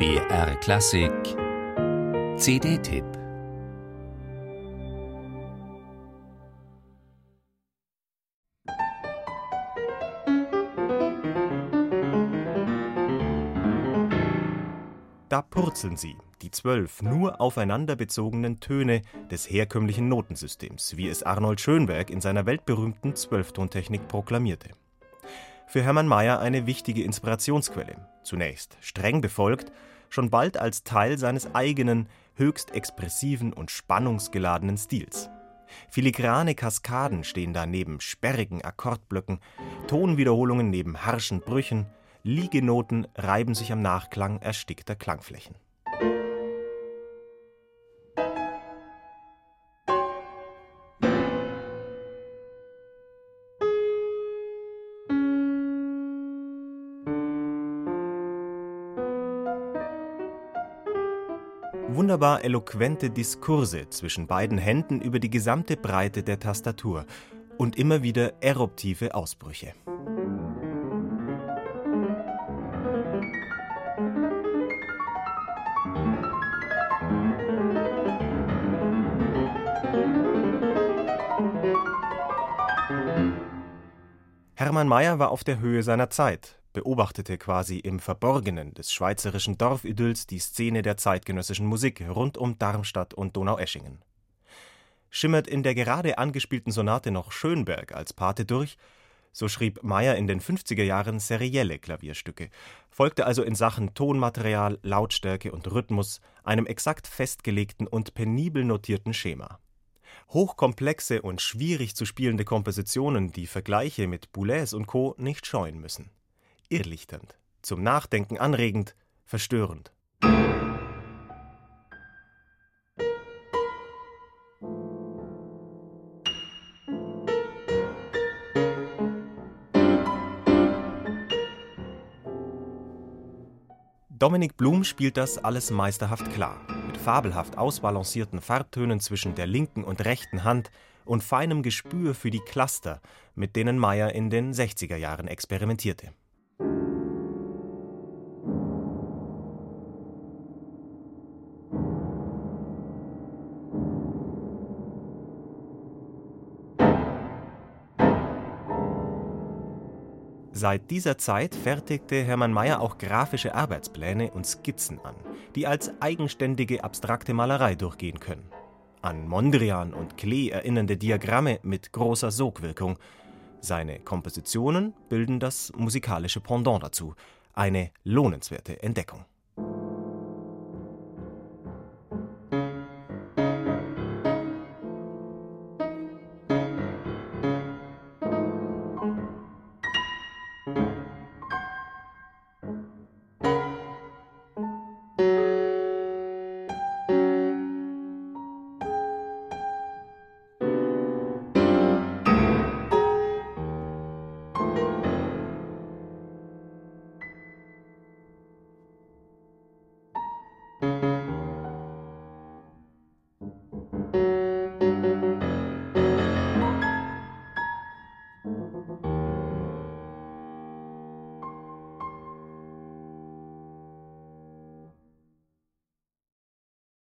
BR Klassik CD-Tipp Da purzeln sie, die zwölf nur aufeinander bezogenen Töne des herkömmlichen Notensystems, wie es Arnold Schönberg in seiner weltberühmten Zwölftontechnik proklamierte. Für Hermann Mayer eine wichtige Inspirationsquelle, zunächst streng befolgt, schon bald als Teil seines eigenen, höchst expressiven und spannungsgeladenen Stils. Filigrane Kaskaden stehen da neben sperrigen Akkordblöcken, Tonwiederholungen neben harschen Brüchen, Liegenoten reiben sich am Nachklang erstickter Klangflächen. Wunderbar eloquente Diskurse zwischen beiden Händen über die gesamte Breite der Tastatur und immer wieder eruptive Ausbrüche. Hermann Mayer war auf der Höhe seiner Zeit, beobachtete quasi im Verborgenen des schweizerischen Dorfidylls die Szene der zeitgenössischen Musik rund um Darmstadt und Donaueschingen. Schimmert in der gerade angespielten Sonate noch Schönberg als Pate durch, so schrieb Mayer in den 50er Jahren serielle Klavierstücke, folgte also in Sachen Tonmaterial, Lautstärke und Rhythmus einem exakt festgelegten und penibel notierten Schema hochkomplexe und schwierig zu spielende Kompositionen, die Vergleiche mit Boulez und Co. nicht scheuen müssen. Irrlichternd, zum Nachdenken anregend, verstörend. Dominik Blum spielt das alles meisterhaft klar fabelhaft ausbalancierten Farbtönen zwischen der linken und rechten Hand und feinem Gespür für die Cluster, mit denen Meyer in den 60er Jahren experimentierte. Seit dieser Zeit fertigte Hermann Mayer auch grafische Arbeitspläne und Skizzen an, die als eigenständige abstrakte Malerei durchgehen können. An Mondrian und Klee erinnernde Diagramme mit großer Sogwirkung. Seine Kompositionen bilden das musikalische Pendant dazu, eine lohnenswerte Entdeckung.